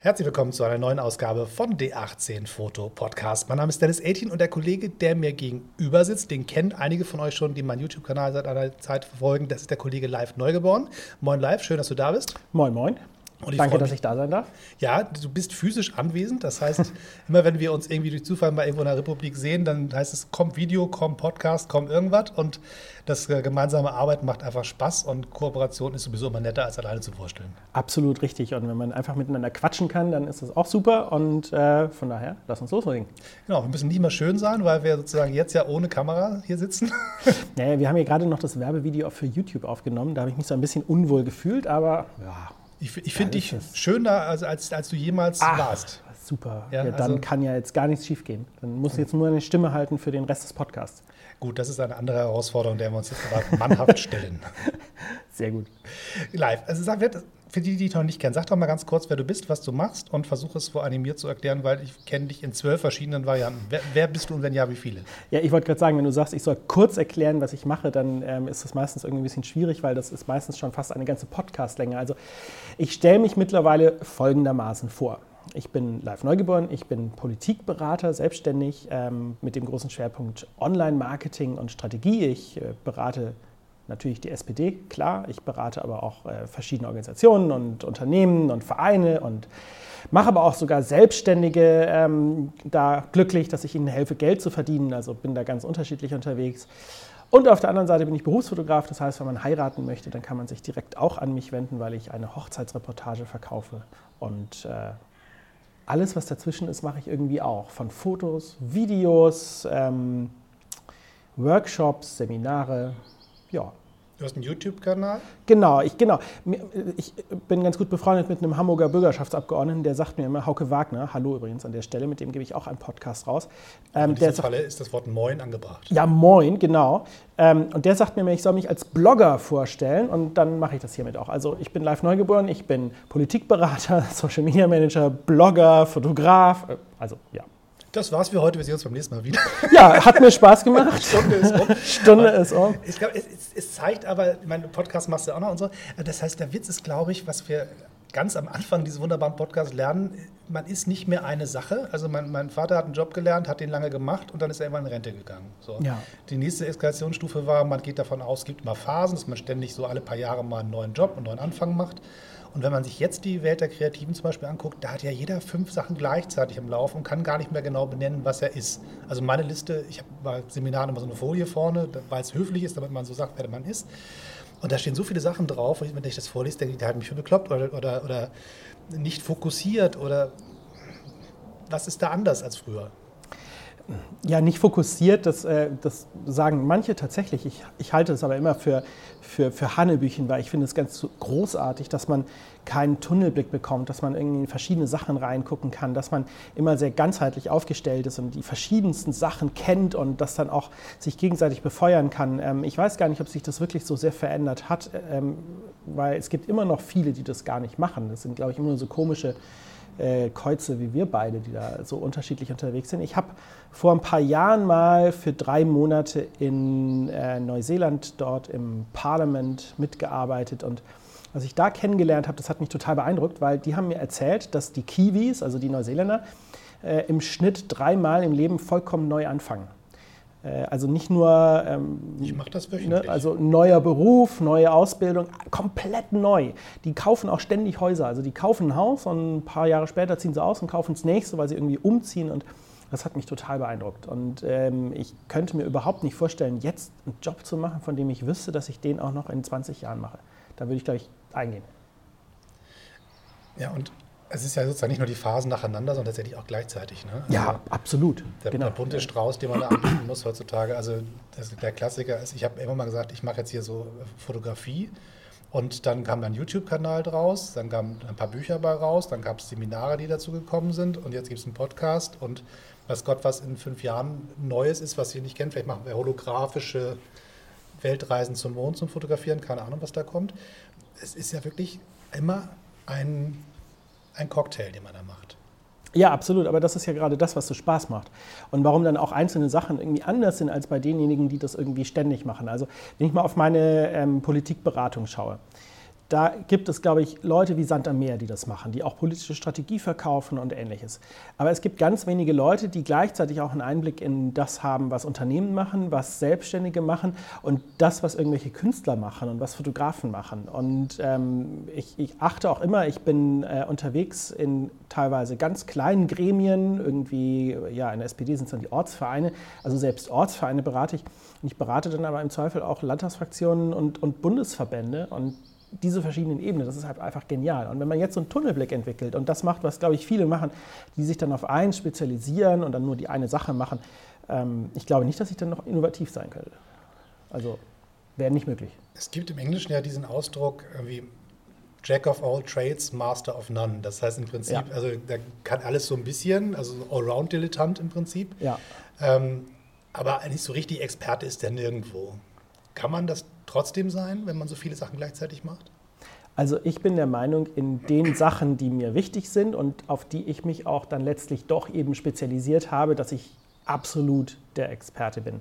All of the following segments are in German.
Herzlich willkommen zu einer neuen Ausgabe von D18 Foto Podcast. Mein Name ist Dennis 18 und der Kollege, der mir gegenüber sitzt, den kennen einige von euch schon, die meinen YouTube-Kanal seit einer Zeit verfolgen. Das ist der Kollege Live Neugeboren. Moin Live, schön, dass du da bist. Moin, moin. Danke, dass ich da sein darf. Ja, du bist physisch anwesend. Das heißt, immer wenn wir uns irgendwie durch Zufall mal irgendwo in der Republik sehen, dann heißt es, kommt Video, kommt Podcast, kommt irgendwas. Und das äh, gemeinsame Arbeiten macht einfach Spaß und Kooperation ist sowieso immer netter, als alleine zu vorstellen. Absolut richtig. Und wenn man einfach miteinander quatschen kann, dann ist das auch super. Und äh, von daher, lass uns loslegen. Genau, wir müssen nicht mehr schön sein, weil wir sozusagen jetzt ja ohne Kamera hier sitzen. Naja, wir haben hier gerade noch das Werbevideo für YouTube aufgenommen. Da habe ich mich so ein bisschen unwohl gefühlt, aber ja, ich, ich finde dich schöner, als, als, als du jemals Ach, warst. Super. Ja, ja, dann also, kann ja jetzt gar nichts schief gehen. Dann muss ich jetzt nur eine Stimme halten für den Rest des Podcasts. Gut, das ist eine andere Herausforderung, der wir uns jetzt gerade mannhaft stellen. Sehr gut. Live. Also sag, für die, die dich noch nicht kennen, sag doch mal ganz kurz, wer du bist, was du machst und versuche es vor animiert zu erklären, weil ich kenne dich in zwölf verschiedenen Varianten. Wer, wer, bist du und wenn ja, wie viele? Ja, ich wollte gerade sagen, wenn du sagst, ich soll kurz erklären, was ich mache, dann ähm, ist das meistens irgendwie ein bisschen schwierig, weil das ist meistens schon fast eine ganze Podcastlänge. Also ich stelle mich mittlerweile folgendermaßen vor. Ich bin live neugeboren, ich bin Politikberater, selbstständig ähm, mit dem großen Schwerpunkt Online-Marketing und Strategie. Ich äh, berate natürlich die SPD, klar. Ich berate aber auch äh, verschiedene Organisationen und Unternehmen und Vereine und mache aber auch sogar Selbstständige ähm, da glücklich, dass ich ihnen helfe, Geld zu verdienen. Also bin da ganz unterschiedlich unterwegs. Und auf der anderen Seite bin ich Berufsfotograf. Das heißt, wenn man heiraten möchte, dann kann man sich direkt auch an mich wenden, weil ich eine Hochzeitsreportage verkaufe. Und äh, alles, was dazwischen ist, mache ich irgendwie auch. Von Fotos, Videos, ähm, Workshops, Seminare, ja. Du hast einen YouTube-Kanal? Genau, ich, genau. Ich bin ganz gut befreundet mit einem Hamburger Bürgerschaftsabgeordneten, der sagt mir immer, Hauke Wagner, hallo übrigens an der Stelle, mit dem gebe ich auch einen Podcast raus. Ähm, in diesem Falle ist das Wort Moin angebracht. Ja, Moin, genau. Ähm, und der sagt mir immer, ich soll mich als Blogger vorstellen und dann mache ich das hiermit auch. Also ich bin live neugeboren, ich bin Politikberater, Social Media Manager, Blogger, Fotograf, äh, also ja. Das war's für heute. Wir sehen uns beim nächsten Mal wieder. Ja, hat mir Spaß gemacht. Stunde ist um. Stunde ist um. Ich glaube, es, es, zeigt aber, mein Podcast machst du auch noch und so. Das heißt, der Witz ist, glaube ich, was wir ganz am Anfang dieses wunderbaren Podcasts lernen, man ist nicht mehr eine Sache. Also mein, mein, Vater hat einen Job gelernt, hat den lange gemacht und dann ist er irgendwann in Rente gegangen. So. Ja. Die nächste Eskalationsstufe war, man geht davon aus, es gibt immer Phasen, dass man ständig so alle paar Jahre mal einen neuen Job, einen neuen Anfang macht. Und wenn man sich jetzt die Welt der Kreativen zum Beispiel anguckt, da hat ja jeder fünf Sachen gleichzeitig am Laufen und kann gar nicht mehr genau benennen, was er ist. Also meine Liste, ich habe bei Seminaren immer so eine Folie vorne, weil es höflich ist, damit man so sagt, wer man ist. Und da stehen so viele Sachen drauf, und wenn ich das vorlese, denke ich, der hat mich für bekloppt oder, oder, oder nicht fokussiert oder was ist da anders als früher? Ja, nicht fokussiert, das, äh, das sagen manche tatsächlich. Ich, ich halte es aber immer für, für, für Hanebüchen, weil ich finde es ganz großartig, dass man keinen Tunnelblick bekommt, dass man irgendwie in verschiedene Sachen reingucken kann, dass man immer sehr ganzheitlich aufgestellt ist und die verschiedensten Sachen kennt und das dann auch sich gegenseitig befeuern kann. Ähm, ich weiß gar nicht, ob sich das wirklich so sehr verändert hat, ähm, weil es gibt immer noch viele, die das gar nicht machen. Das sind, glaube ich, immer nur so komische äh, Kreuze wie wir beide, die da so unterschiedlich unterwegs sind. Ich habe vor ein paar Jahren mal für drei Monate in äh, Neuseeland dort im Parlament mitgearbeitet und was ich da kennengelernt habe, das hat mich total beeindruckt, weil die haben mir erzählt, dass die Kiwis, also die Neuseeländer, äh, im Schnitt dreimal im Leben vollkommen neu anfangen. Äh, also nicht nur ähm, ich mache das wöchentlich. Ne, also neuer Beruf, neue Ausbildung, komplett neu. Die kaufen auch ständig Häuser. Also die kaufen ein Haus und ein paar Jahre später ziehen sie aus und kaufen das nächste, weil sie irgendwie umziehen. Und das hat mich total beeindruckt. Und ähm, ich könnte mir überhaupt nicht vorstellen, jetzt einen Job zu machen, von dem ich wüsste, dass ich den auch noch in 20 Jahren mache. Da würde ich, glaube ich, eingehen. Ja, und es ist ja sozusagen nicht nur die Phasen nacheinander, sondern tatsächlich auch gleichzeitig. Ne? Also ja, absolut. Der, genau. der bunte Strauß, den man da anbieten muss heutzutage. Also das, der Klassiker ist, ich habe immer mal gesagt, ich mache jetzt hier so Fotografie. Und dann kam ein YouTube-Kanal draus, dann kamen ein paar Bücher bei raus, dann gab es Seminare, die dazu gekommen sind und jetzt gibt es einen Podcast und weiß Gott, was in fünf Jahren Neues ist, was ihr nicht kennt. Vielleicht machen wir holographische Weltreisen zum Mond zum Fotografieren, keine Ahnung, was da kommt. Es ist ja wirklich immer ein ein Cocktail, den man da macht. Ja, absolut, aber das ist ja gerade das, was so Spaß macht. Und warum dann auch einzelne Sachen irgendwie anders sind als bei denjenigen, die das irgendwie ständig machen. Also wenn ich mal auf meine ähm, Politikberatung schaue, da gibt es, glaube ich, Leute wie Sand am Meer, die das machen, die auch politische Strategie verkaufen und ähnliches. Aber es gibt ganz wenige Leute, die gleichzeitig auch einen Einblick in das haben, was Unternehmen machen, was Selbstständige machen und das, was irgendwelche Künstler machen und was Fotografen machen. Und ähm, ich, ich, achte auch immer, ich bin äh, unterwegs in teilweise ganz kleinen Gremien, irgendwie, ja, in der SPD sind es dann die Ortsvereine, also selbst Ortsvereine berate ich. Und ich berate dann aber im Zweifel auch Landtagsfraktionen und, und Bundesverbände und diese verschiedenen Ebenen, das ist halt einfach genial. Und wenn man jetzt so einen Tunnelblick entwickelt und das macht, was, glaube ich, viele machen, die sich dann auf eins spezialisieren und dann nur die eine Sache machen, ähm, ich glaube nicht, dass ich dann noch innovativ sein könnte. Also wäre nicht möglich. Es gibt im Englischen ja diesen Ausdruck wie Jack of all trades, Master of none. Das heißt im Prinzip, ja. also der kann alles so ein bisschen, also Allround-Dilettant im Prinzip. Ja. Ähm, aber nicht so richtig Experte ist der nirgendwo. Kann man das trotzdem sein, wenn man so viele Sachen gleichzeitig macht? Also ich bin der Meinung, in den Sachen, die mir wichtig sind und auf die ich mich auch dann letztlich doch eben spezialisiert habe, dass ich absolut der Experte bin.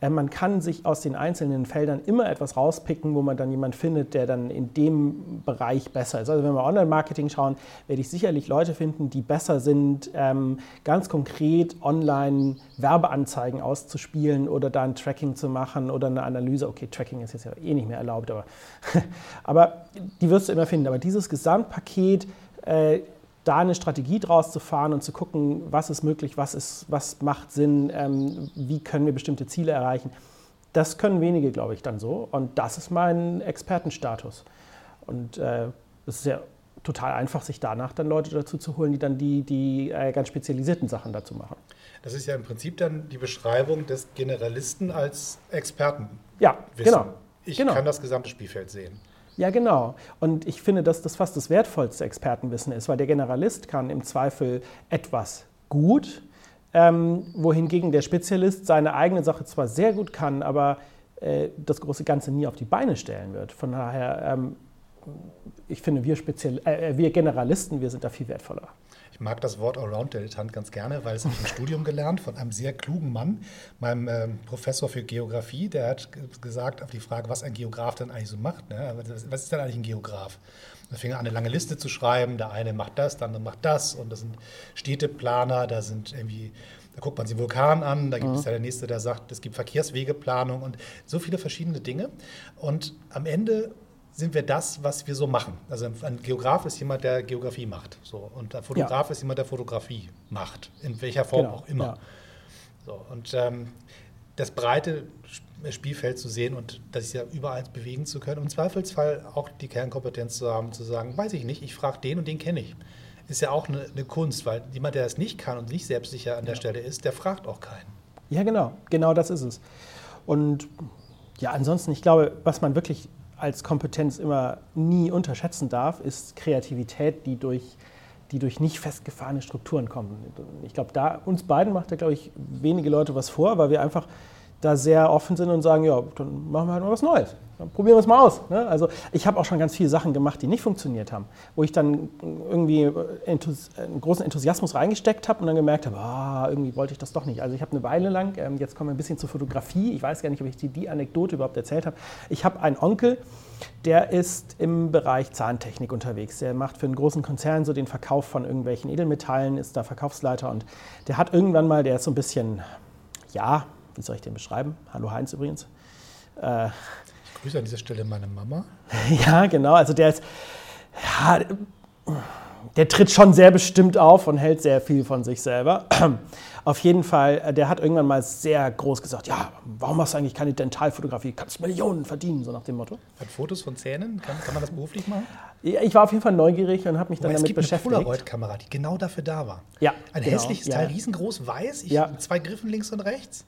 Äh, man kann sich aus den einzelnen Feldern immer etwas rauspicken, wo man dann jemanden findet, der dann in dem Bereich besser ist. Also wenn wir Online-Marketing schauen, werde ich sicherlich Leute finden, die besser sind, ähm, ganz konkret online Werbeanzeigen auszuspielen oder da ein Tracking zu machen oder eine Analyse. Okay, Tracking ist jetzt ja eh nicht mehr erlaubt, aber, aber die wirst du immer finden. Aber dieses Gesamtpaket, äh, da eine Strategie draus zu fahren und zu gucken, was ist möglich, was, ist, was macht Sinn, ähm, wie können wir bestimmte Ziele erreichen. Das können wenige, glaube ich, dann so. Und das ist mein Expertenstatus. Und äh, es ist ja total einfach, sich danach dann Leute dazu zu holen, die dann die, die äh, ganz spezialisierten Sachen dazu machen. Das ist ja im Prinzip dann die Beschreibung des Generalisten als Experten. Ja, genau. Ich genau. kann das gesamte Spielfeld sehen. Ja, genau. Und ich finde, dass das fast das wertvollste Expertenwissen ist, weil der Generalist kann im Zweifel etwas gut, ähm, wohingegen der Spezialist seine eigene Sache zwar sehr gut kann, aber äh, das große Ganze nie auf die Beine stellen wird. Von daher, ähm, ich finde, wir, Spezial äh, wir Generalisten, wir sind da viel wertvoller. Ich mag das Wort Allround-Dilettant ganz gerne, weil es habe ich im Studium gelernt von einem sehr klugen Mann, meinem äh, Professor für Geografie. Der hat gesagt auf die Frage, was ein Geograf denn eigentlich so macht. Ne? Was ist denn eigentlich ein Geograf? Da fing er an, eine lange Liste zu schreiben. Der eine macht das, der andere macht das. Und das sind Städteplaner, da sind irgendwie da guckt man sich Vulkan an, da gibt mhm. es ja der nächste, der sagt, es gibt Verkehrswegeplanung und so viele verschiedene Dinge. Und am Ende sind wir das, was wir so machen. Also ein Geograf ist jemand, der Geografie macht. So. Und ein Fotograf ja. ist jemand, der Fotografie macht. In welcher Form genau. auch immer. Ja. So. Und ähm, das breite Spielfeld zu sehen und das ja überall bewegen zu können. Und im Zweifelsfall auch die Kernkompetenz zu haben, zu sagen, weiß ich nicht, ich frage den und den kenne ich. Ist ja auch eine, eine, Kunst, weil jemand, der es nicht kann und nicht selbstsicher an der ja. Stelle ist, der fragt auch keinen. Ja, genau. Genau das ist es. Und ja, ansonsten, ich glaube, was man wirklich als Kompetenz immer nie unterschätzen darf, ist Kreativität, die durch, die durch nicht festgefahrene Strukturen kommt. Ich glaube, da uns beiden macht da, glaube ich, wenige Leute was vor, weil wir einfach da sehr offen sind und sagen, ja, dann machen wir halt mal was Neues. Dann probieren wir es mal aus. Ne? Also ich habe auch schon ganz viele Sachen gemacht, die nicht funktioniert haben, wo ich dann irgendwie Enthus einen großen Enthusiasmus reingesteckt habe und dann gemerkt habe, ah, irgendwie wollte ich das doch nicht. Also ich habe eine Weile lang, ähm, jetzt kommen wir ein bisschen zur Fotografie, ich weiß gar nicht, ob ich dir die Anekdote überhaupt erzählt habe. Ich habe einen Onkel, der ist im Bereich Zahntechnik unterwegs. Der macht für einen großen Konzern so den Verkauf von irgendwelchen Edelmetallen, ist da Verkaufsleiter und der hat irgendwann mal, der ist so ein bisschen, ja, wie soll ich den beschreiben? Hallo Heinz übrigens. Äh, ich grüße an dieser Stelle meine Mama. ja, genau. Also der ist, ja, der tritt schon sehr bestimmt auf und hält sehr viel von sich selber. Auf jeden Fall, äh, der hat irgendwann mal sehr groß gesagt, ja, warum machst du eigentlich keine Dentalfotografie? Kannst Millionen verdienen, so nach dem Motto. Hat Fotos von Zähnen? Kann, kann man das beruflich machen? Ja, ich war auf jeden Fall neugierig und habe mich dann damit es gibt beschäftigt. Eine Polaroid-Kamera, die genau dafür da war. Ja, Ein genau, hässliches Teil, riesengroß, weiß, ich, ja. zwei Griffen links und rechts.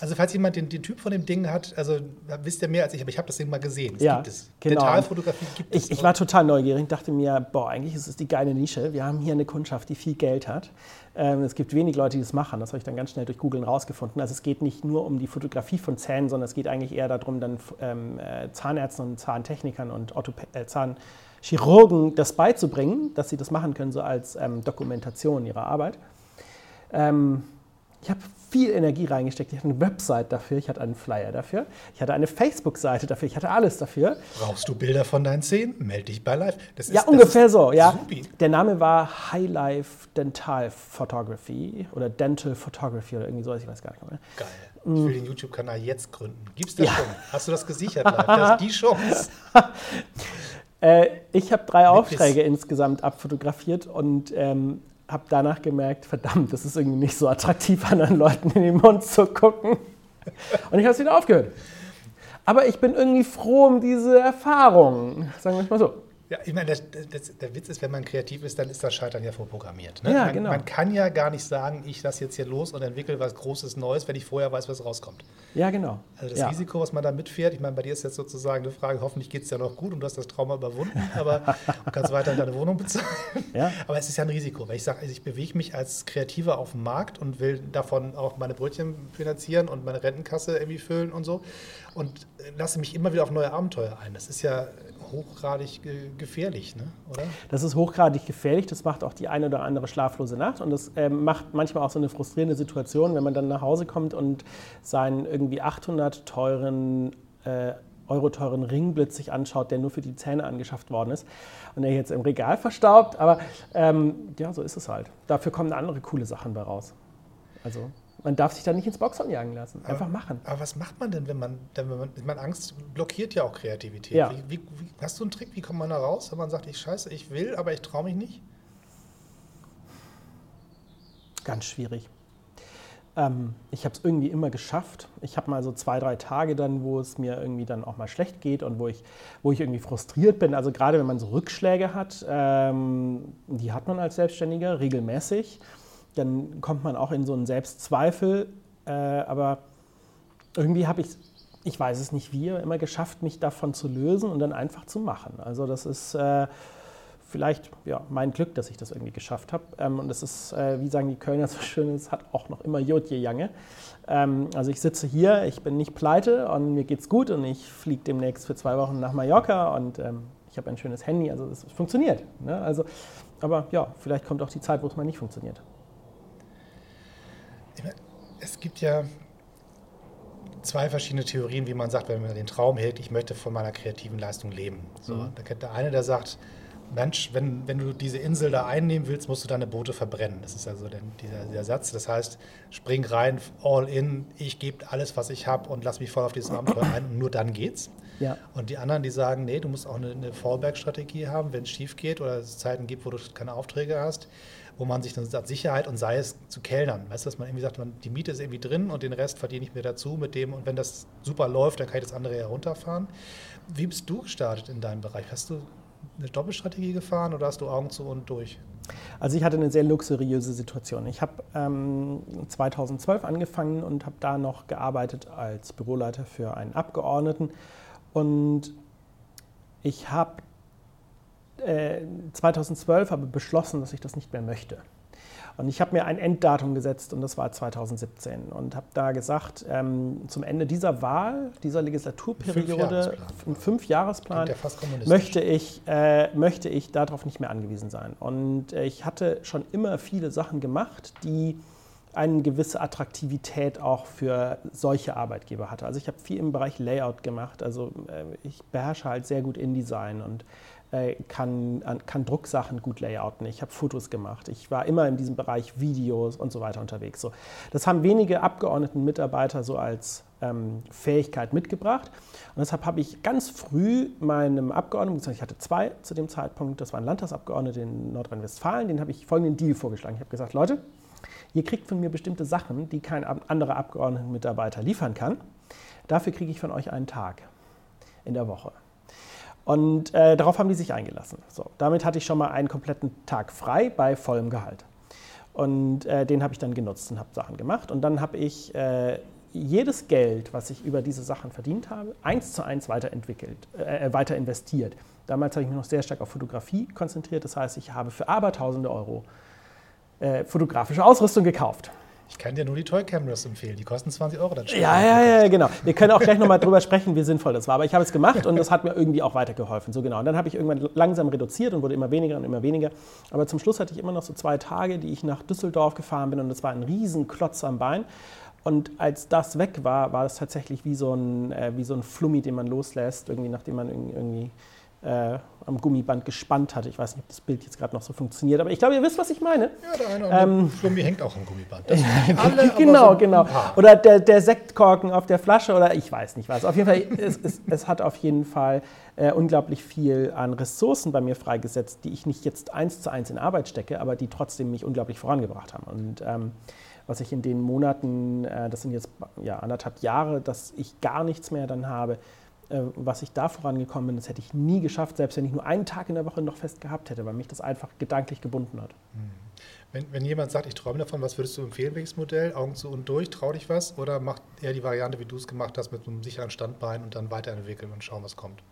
Also falls jemand den, den, Typ von dem Ding hat, also wisst ihr mehr als ich, aber ich habe das Ding mal gesehen. Das ja, gibt es. Genau. Dentalfotografie gibt es. Ich, ich war total neugierig, dachte mir, boah, eigentlich ist es die geile Nische. Wir haben hier eine Kundschaft, die viel Geld hat. Ähm, es gibt wenig Leute, die das machen. Das habe ich dann ganz schnell durch Googlen rausgefunden. Also es geht nicht nur um die Fotografie von Zähnen, sondern es geht eigentlich eher darum, dann ähm, äh, Zahnärzten und Zahntechnikern und Orthopä äh, Zahnchirurgen das beizubringen, dass sie das machen können, so als ähm, Dokumentation ihrer Arbeit. Ähm, Ich habe viel Energie reingesteckt. Ich hatte eine Website dafür, ich hatte einen Flyer dafür, ich hatte eine Facebook-Seite dafür, ich hatte alles dafür. Brauchst du Bilder von deinen Zähnen? Melde dich bei Live. Das ja, ist, ungefähr so. Ja. Supi. Der Name war High Life Dental Photography oder Dental Photography oder irgendwie sowas, ich weiß gar nicht mehr. Geil. Ich will den YouTube-Kanal jetzt gründen. Gibt's das ja. schon? Hast du das gesichert? Live? Das ist die Chance. äh, ich habe drei Aufträge insgesamt abfotografiert und ähm, habe danach gemerkt, verdammt, das ist irgendwie nicht so attraktiv, anderen Leuten in den Mund zu gucken. Und ich habe es wieder aufgehört. Aber ich bin irgendwie froh um diese Erfahrung, sagen wir es mal so. Ja, ich meine, das, das, der Witz ist, wenn man kreativ ist, dann ist das Scheitern ja vorprogrammiert. Ne? Ja, man, genau. man kann ja gar nicht sagen, ich lasse jetzt hier los und entwickle was Großes Neues, wenn ich vorher weiß, was rauskommt. Ja, genau. Also das ja. Risiko, was man da mitfährt, ich meine, bei dir ist jetzt sozusagen eine Frage, hoffentlich geht es ja noch gut und du hast das Trauma überwunden, aber du kannst weiter deine Wohnung bezahlen. Ja. Aber es ist ja ein Risiko, weil ich sage, also ich bewege mich als Kreativer auf dem Markt und will davon auch meine Brötchen finanzieren und meine Rentenkasse irgendwie füllen und so und lasse mich immer wieder auf neue Abenteuer ein. Das ist ja hochgradig gefährlich, ne? oder? Das ist hochgradig gefährlich. Das macht auch die eine oder andere schlaflose Nacht. Und das äh, macht manchmal auch so eine frustrierende Situation, wenn man dann nach Hause kommt und seinen irgendwie 800 teuren äh, Euro teuren Ringblitz sich anschaut, der nur für die Zähne angeschafft worden ist und der jetzt im Regal verstaubt. Aber ähm, ja, so ist es halt. Dafür kommen andere coole Sachen bei raus. Also man darf sich da nicht ins Boxhorn jagen lassen. Einfach aber, machen. Aber was macht man denn, wenn man, wenn man, man Angst blockiert ja auch Kreativität. Ja. Wie, wie, hast du einen Trick, wie kommt man da raus, wenn man sagt, ich scheiße, ich will, aber ich traue mich nicht? Ganz schwierig. Ähm, ich habe es irgendwie immer geschafft. Ich habe mal so zwei, drei Tage dann, wo es mir irgendwie dann auch mal schlecht geht und wo ich, wo ich irgendwie frustriert bin. Also gerade wenn man so Rückschläge hat, ähm, die hat man als Selbstständiger regelmäßig dann kommt man auch in so einen Selbstzweifel. Äh, aber irgendwie habe ich, ich weiß es nicht wie, immer geschafft, mich davon zu lösen und dann einfach zu machen. Also das ist äh, vielleicht ja, mein Glück, dass ich das irgendwie geschafft habe. Ähm, und das ist, äh, wie sagen die Kölner so schön, es hat auch noch immer Jodje Jange. Ähm, also ich sitze hier, ich bin nicht pleite und mir geht's gut und ich fliege demnächst für zwei Wochen nach Mallorca und ähm, ich habe ein schönes Handy, also es funktioniert. Ne? Also, aber ja, vielleicht kommt auch die Zeit, wo es mal nicht funktioniert es gibt ja zwei verschiedene Theorien, wie man sagt, wenn man den Traum hält, ich möchte von meiner kreativen Leistung leben. So, mhm. Da kennt der eine, der sagt, Mensch, wenn, wenn du diese Insel da einnehmen willst, musst du deine Boote verbrennen. Das ist also der, dieser, dieser Satz. Das heißt, spring rein, all in, ich gebe alles, was ich habe und lass mich voll auf dieses Abenteuer ein und nur dann geht's. Ja. Und die anderen, die sagen, nee, du musst auch eine, eine Fallback-Strategie haben, wenn es schief geht oder es Zeiten gibt, wo du keine Aufträge hast, wo man sich dann sagt, Sicherheit und sei es zu Kellnern. Weißt du, dass man irgendwie sagt, man, die Miete ist irgendwie drin und den Rest verdiene ich mir dazu mit dem und wenn das super läuft, dann kann ich das andere herunterfahren. Wie bist du gestartet in deinem Bereich? Hast du eine Doppelstrategie gefahren oder hast du Augen zu und durch? Also ich hatte eine sehr luxuriöse Situation. Ich habe ähm, 2012 angefangen und habe da noch gearbeitet als Büroleiter für einen Abgeordneten und ich habe 2012 äh, habe beschlossen, dass ich das nicht mehr möchte. Und ich habe mir ein Enddatum gesetzt und das war 2017 und habe da gesagt, ähm, zum Ende dieser Wahl, dieser Legislaturperiode, im Fünfjahresplan, Fünf möchte, ich, äh, möchte ich darauf nicht mehr angewiesen sein. Und äh, ich hatte schon immer viele Sachen gemacht, die eine gewisse Attraktivität auch für solche Arbeitgeber hatte. Also ich habe viel im Bereich Layout gemacht, also äh, ich beherrsche halt sehr gut InDesign und kann, kann Drucksachen gut layouten. Ich habe Fotos gemacht. Ich war immer in diesem Bereich Videos und so weiter unterwegs. So, das haben wenige Abgeordneten Mitarbeiter so als ähm, Fähigkeit mitgebracht. Und deshalb habe ich ganz früh meinem Abgeordneten, ich hatte zwei zu dem Zeitpunkt, das waren Landtagsabgeordnete in Nordrhein-Westfalen, den habe ich folgenden Deal vorgeschlagen. Ich habe gesagt, Leute, ihr kriegt von mir bestimmte Sachen, die kein anderer Abgeordnetenmitarbeiter liefern kann. Dafür kriege ich von euch einen Tag in der Woche. Und äh, darauf haben die sich eingelassen. So, damit hatte ich schon mal einen kompletten Tag frei bei vollem Gehalt. Und äh, den habe ich dann genutzt und habe Sachen gemacht. Und dann habe ich äh, jedes Geld, was ich über diese Sachen verdient habe, eins zu eins weiterentwickelt, äh, weiter investiert. Damals habe ich mich noch sehr stark auf Fotografie konzentriert. Das heißt, ich habe für Abertausende Euro äh, fotografische Ausrüstung gekauft. Ich kann dir nur die Toy Cameras empfehlen. Die kosten 20 Euro. Dann ja, ja, ja, genau. Wir können auch gleich nochmal drüber sprechen, wie sinnvoll das war. Aber ich habe es gemacht und das hat mir irgendwie auch weitergeholfen. So genau. Und dann habe ich irgendwann langsam reduziert und wurde immer weniger und immer weniger. Aber zum Schluss hatte ich immer noch so zwei Tage, die ich nach Düsseldorf gefahren bin und das war ein Riesenklotz am Bein. Und als das weg war, war es tatsächlich wie so ein, äh, wie so ein Flummi, den man loslässt, irgendwie nachdem man irgendwie äh, am Gummiband gespannt hatte. Ich weiß nicht, ob das Bild jetzt gerade noch so funktioniert, aber ich glaube, ihr wisst, was ich meine. Ja, der eine ähm, Flummi hängt auch am Gummiband. alle, genau, so genau. Oder der, der, Sektkorken auf der Flasche oder ich weiß nicht was. Auf jeden Fall, es, es, es hat auf jeden Fall äh, unglaublich viel an Ressourcen bei mir freigesetzt, die ich nicht jetzt eins zu eins in Arbeit stecke, aber die trotzdem mich unglaublich vorangebracht haben. Und ähm, was ich in den Monaten, äh, das sind jetzt ja, anderthalb Jahre, dass ich gar nichts mehr dann habe, was ich da vorangekommen bin, das hätte ich nie geschafft, selbst wenn ich nur einen Tag in der Woche noch fest gehabt hätte, weil mich das einfach gedanklich gebunden hat. Hm. Wenn, wenn jemand sagt, ich träume davon, was würdest du empfehlen, welches Modell? Augen zu und durch, trau dich was? Oder macht er die Variante, wie du es gemacht hast, mit einem sicheren Standbein und dann weiterentwickeln und schauen, was kommt?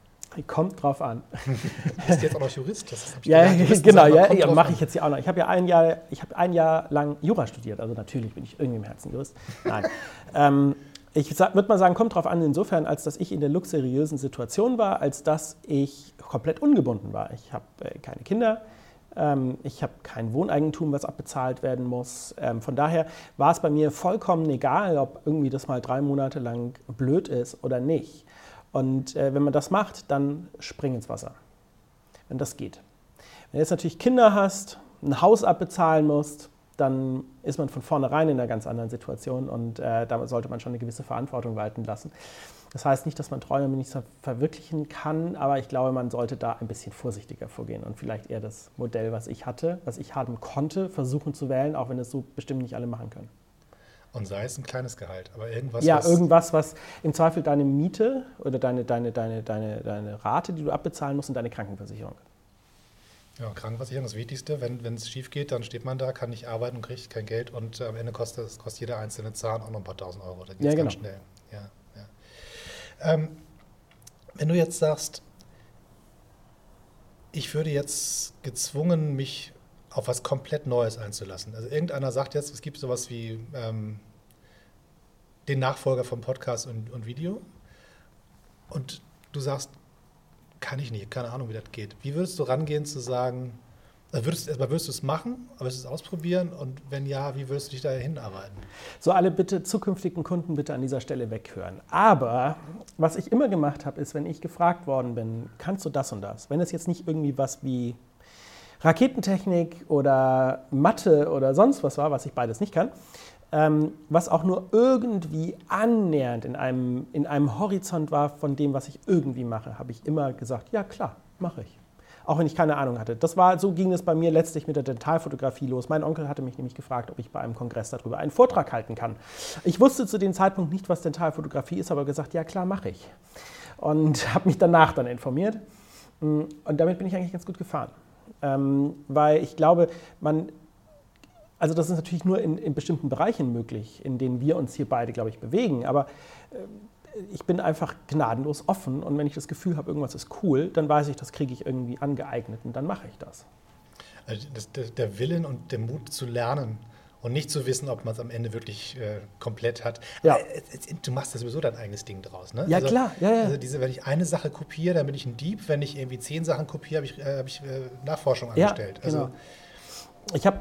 Kommt drauf an. du bist jetzt auch noch Jurist. Das ja, gelernt, genau, ja, ja mache ich jetzt ja auch noch. Ich habe ja ein Jahr, ich habe ein Jahr lang Jura studiert, also natürlich bin ich irgendwie im Herzen Jurist. Nein. ähm, ich würde mal sagen, kommt drauf an, insofern, als dass ich in der luxuriösen Situation war, als dass ich komplett ungebunden war. Ich habe äh, keine Kinder, ähm, ich habe kein Wohneigentum, was abbezahlt werden muss. Ähm, von daher war es bei mir vollkommen egal, ob irgendwie das mal drei Monate lang blöd ist oder nicht. Und äh, wenn man das macht, dann spring ins Wasser, wenn das geht. Wenn du jetzt natürlich Kinder hast, ein Haus abbezahlen musst, dann ist man von vornherein in einer ganz anderen Situation und äh, da sollte man schon eine gewisse Verantwortung walten lassen. Das heißt nicht, dass man Träume nicht verwirklichen kann, aber ich glaube, man sollte da ein bisschen vorsichtiger vorgehen und vielleicht eher das Modell, was ich hatte, was ich haben konnte, versuchen zu wählen, auch wenn es so bestimmt nicht alle machen können. Und sei es ein kleines Gehalt, aber irgendwas. Ja, was irgendwas, was im Zweifel deine Miete oder deine, deine, deine, deine, deine Rate, die du abbezahlen musst, und deine Krankenversicherung. Ja, Krankenversicherung ist das Wichtigste. Wenn es schief geht, dann steht man da, kann nicht arbeiten und kriegt kein Geld und äh, am Ende kostet, kostet jeder einzelne Zahn auch noch ein paar tausend Euro. Da geht es ja, genau. ganz schnell. Ja, ja. Ähm, wenn du jetzt sagst, ich würde jetzt gezwungen, mich auf was komplett Neues einzulassen. Also irgendeiner sagt jetzt, es gibt sowas wie ähm, den Nachfolger vom Podcast und, und Video. Und du sagst, kann ich nicht, keine Ahnung, wie das geht. Wie würdest du rangehen zu sagen, also würdest, erstmal würdest du es machen, würdest du es ausprobieren und wenn ja, wie würdest du dich da hinarbeiten? So, alle bitte zukünftigen Kunden bitte an dieser Stelle weghören. Aber was ich immer gemacht habe, ist, wenn ich gefragt worden bin, kannst du das und das? Wenn es jetzt nicht irgendwie was wie Raketentechnik oder Mathe oder sonst was war, was ich beides nicht kann, ähm, was auch nur irgendwie annähernd in einem, in einem Horizont war von dem, was ich irgendwie mache, habe ich immer gesagt, ja klar, mache ich. Auch wenn ich keine Ahnung hatte. Das war, so ging es bei mir letztlich mit der Dentalfotografie los. Mein Onkel hatte mich nämlich gefragt, ob ich bei einem Kongress darüber einen Vortrag halten kann. Ich wusste zu dem Zeitpunkt nicht, was Dentalfotografie ist, aber gesagt, ja klar, mache ich. Und habe mich danach dann informiert. Und damit bin ich eigentlich ganz gut gefahren ähm, weil ich glaube, man, also das ist natürlich nur in, in, bestimmten Bereichen möglich, in denen wir uns hier beide, glaube ich, bewegen, aber äh, ich bin einfach gnadenlos offen und wenn ich das Gefühl habe, irgendwas ist cool, dann weiß ich, das kriege ich irgendwie angeeignet und dann mache ich das. Also das, der, der Willen und der Mut zu lernen, und nicht zu wissen, ob man es am Ende wirklich äh, komplett hat. Ja. Äh, du machst ja sowieso dein eigenes Ding draus, ne? Ja, also, klar. Ja, ja. Also diese, wenn ich eine Sache kopiere, dann bin ich ein Dieb. Wenn ich irgendwie zehn Sachen kopiere, habe ich, äh, hab ich äh, Nachforschung angestellt. Ja, genau. Ich habe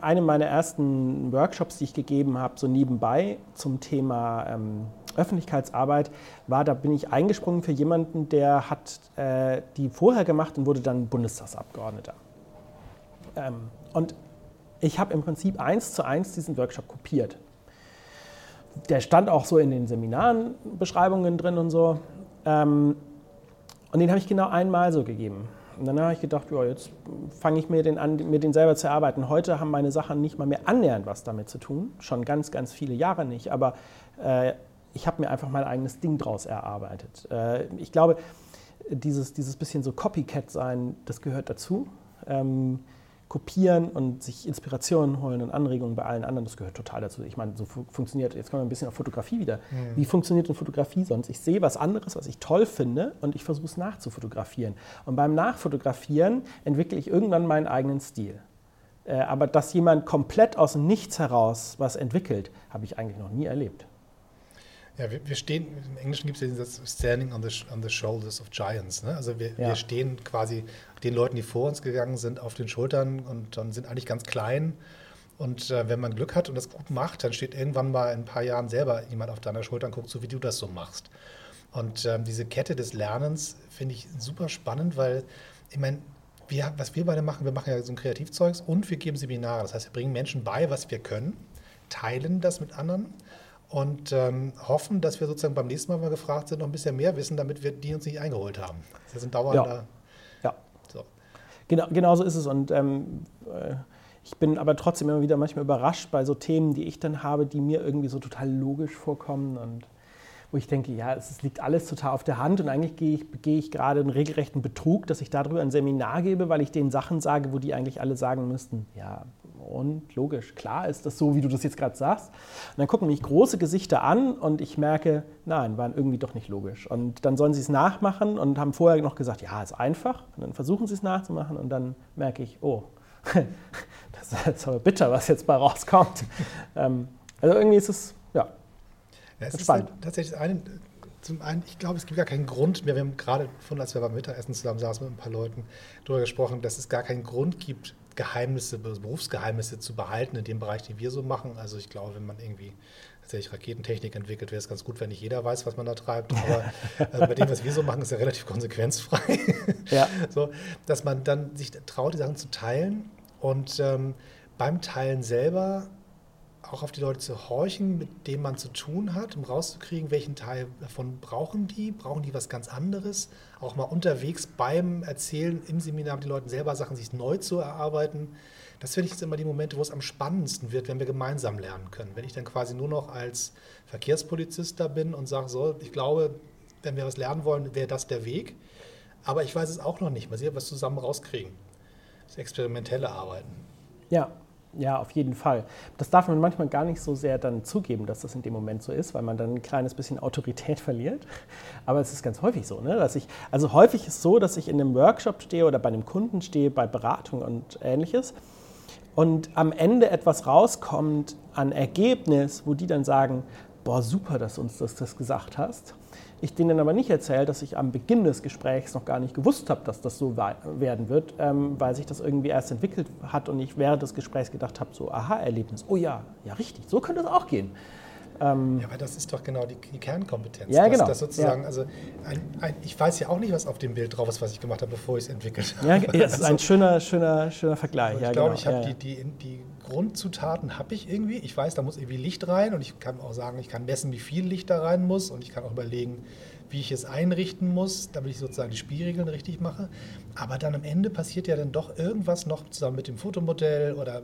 eine meiner ersten Workshops, die ich gegeben habe, so nebenbei zum Thema ähm, Öffentlichkeitsarbeit, war, da bin ich eingesprungen für jemanden, der hat äh, die vorher gemacht und wurde dann Bundestagsabgeordneter. Ähm, und ich habe im Prinzip eins zu eins diesen Workshop kopiert. Der stand auch so in den Seminarenbeschreibungen drin und so. Ähm, und den habe ich genau einmal so gegeben. Und dann habe ich gedacht, ja, jetzt fange ich mir den an, mir den selber zu erarbeiten. Heute haben meine Sachen nicht mal mehr annähernd was damit zu tun. Schon ganz, ganz viele Jahre nicht. Aber äh, ich habe mir einfach mein eigenes Ding draus erarbeitet. Äh, ich glaube, dieses, dieses bisschen so Copycat sein, das gehört dazu. Ähm, kopieren und sich Inspirationen holen und Anregungen bei allen anderen, das gehört total dazu. Ich meine, so fu funktioniert, jetzt kommen wir ein bisschen auf Fotografie wieder. Mhm. Wie funktioniert denn Fotografie sonst? Ich sehe was anderes, was ich toll finde und ich versuche es nachzufotografieren. Und beim Nachfotografieren entwickle ich irgendwann meinen eigenen Stil. Äh, aber dass jemand komplett aus dem Nichts heraus was entwickelt, habe ich eigentlich noch nie erlebt. Ja, wir, wir, stehen, im Englischen gibt es ja den Satz Standing on the, on the shoulders of giants. Ne? Also wir, ja. wir, stehen quasi den Leuten, die vor uns gegangen sind, auf den Schultern und dann sind eigentlich ganz klein. Und äh, wenn man Glück hat und das gut macht, dann steht irgendwann mal in ein paar Jahren selber jemand auf deiner Schulter und guckt so, wie du das so machst. Und ähm, diese Kette des Lernens finde ich super spannend, weil ich meine, wir, was wir beide machen, wir machen ja so ein Kreativzeugs und wir geben Seminare. Das heißt, wir bringen Menschen bei, was wir können, teilen das mit anderen und ähm, hoffen, dass wir sozusagen beim nächsten Mal, wenn wir gefragt sind, noch ein bisschen mehr wissen, damit wir die uns nicht eingeholt haben. Das ist ein dauernder. Ja. ja. So. Genau, genau so ist es. Und ähm, äh, ich bin aber trotzdem immer wieder manchmal überrascht bei so Themen, die ich dann habe, die mir irgendwie so total logisch vorkommen und wo ich denke, ja, es liegt alles total auf der Hand und eigentlich gehe ich, begehe ich gerade einen regelrechten Betrug, dass ich darüber ein Seminar gebe, weil ich denen Sachen sage, wo die eigentlich alle sagen müssten, ja, und logisch, klar ist das so, wie du das jetzt gerade sagst. Und dann gucken mich große Gesichter an und ich merke, nein, waren irgendwie doch nicht logisch. Und dann sollen sie es nachmachen und haben vorher noch gesagt, ja, ist einfach. Und dann versuchen sie es nachzumachen und dann merke ich, oh, das ist jetzt aber bitter, was jetzt bei rauskommt. Ähm, also irgendwie ist es, ja, es ist. Halt tatsächlich eine, zum einen, ich glaube, es gibt gar keinen Grund mehr. Wir haben gerade von, als wir beim Mittagessen zusammen saßen mit ein paar Leuten, darüber gesprochen, dass es gar keinen Grund gibt, Geheimnisse, Berufsgeheimnisse zu behalten in dem Bereich, den wir so machen. Also ich glaube, wenn man irgendwie tatsächlich Raketentechnik entwickelt, wäre es ganz gut, wenn nicht jeder weiß, was man da treibt. Aber äh, bei dem, was wir so machen, ist ja relativ konsequenzfrei. Ja. so, dass man dann sich traut, die Sachen zu teilen und ähm, beim Teilen selber auch auf die Leute zu horchen, mit denen man zu tun hat, um rauszukriegen, welchen Teil davon brauchen die, brauchen die was ganz anderes. Auch mal unterwegs beim Erzählen im Seminar mit den Leuten selber Sachen sich neu zu erarbeiten. Das finde ich jetzt immer die Momente, wo es am spannendsten wird, wenn wir gemeinsam lernen können. Wenn ich dann quasi nur noch als Verkehrspolizist da bin und sage, so, ich glaube, wenn wir was lernen wollen, wäre das der Weg. Aber ich weiß es auch noch nicht. Mal sehen, was zusammen rauskriegen. Das experimentelle Arbeiten. Ja, ja, auf jeden Fall. Das darf man manchmal gar nicht so sehr dann zugeben, dass das in dem Moment so ist, weil man dann ein kleines bisschen Autorität verliert. Aber es ist ganz häufig so, ne? dass ich, also häufig ist so, dass ich in einem Workshop stehe oder bei einem Kunden stehe, bei Beratung und ähnliches und am Ende etwas rauskommt an Ergebnis, wo die dann sagen, boah, super, dass uns das, das gesagt hast ich denen aber nicht erzählt, dass ich am Beginn des Gesprächs noch gar nicht gewusst habe, dass das so werden wird, ähm, weil sich das irgendwie erst entwickelt hat und ich während des Gesprächs gedacht habe, so Aha-Erlebnis, oh ja, ja richtig, so könnte es auch gehen. Ähm, ja, aber das ist doch genau die, die Kernkompetenz. Ja, dass, genau. Das sozusagen, ja. also ein, ein, ich weiß ja auch nicht, was auf dem Bild drauf ist, was ich gemacht habe, bevor ich es entwickelt habe. Ja, das ist ein schöner, schöner, schöner Vergleich. Also ich ja, glaube, genau. ich habe die, die, die Grundzutaten habe ich irgendwie. Ich weiß, da muss irgendwie Licht rein und ich kann auch sagen, ich kann messen, wie viel Licht da rein muss und ich kann auch überlegen, wie ich es einrichten muss, damit ich sozusagen die Spielregeln richtig mache. Aber dann am Ende passiert ja dann doch irgendwas noch zusammen mit dem Fotomodell oder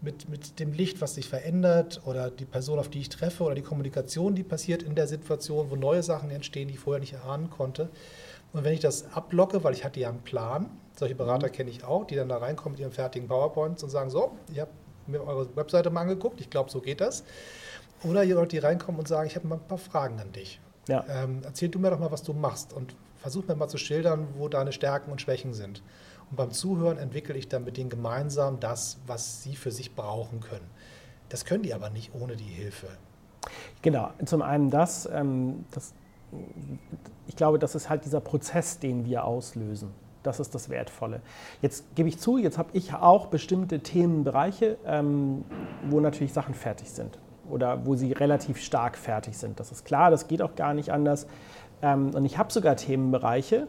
mit, mit dem Licht, was sich verändert oder die Person, auf die ich treffe oder die Kommunikation, die passiert in der Situation, wo neue Sachen entstehen, die ich vorher nicht erahnen konnte. Und wenn ich das ablocke, weil ich hatte ja einen Plan, solche Berater mhm. kenne ich auch, die dann da reinkommen mit ihren fertigen PowerPoints und sagen, so, ich habe mir eure Webseite mal angeguckt, ich glaube, so geht das. Oder ihr Leute, die reinkommen und sagen, ich habe mal ein paar Fragen an dich. Ja. Ähm, erzähl du mir doch mal, was du machst und versuch mir mal zu schildern, wo deine Stärken und Schwächen sind. Und beim Zuhören entwickle ich dann mit denen gemeinsam das, was sie für sich brauchen können. Das können die aber nicht ohne die Hilfe. Genau, zum einen das, ähm, das ich glaube, das ist halt dieser Prozess, den wir auslösen. Das ist das Wertvolle. Jetzt gebe ich zu, jetzt habe ich auch bestimmte Themenbereiche, ähm, wo natürlich Sachen fertig sind oder wo sie relativ stark fertig sind. Das ist klar, das geht auch gar nicht anders. Ähm, und ich habe sogar Themenbereiche,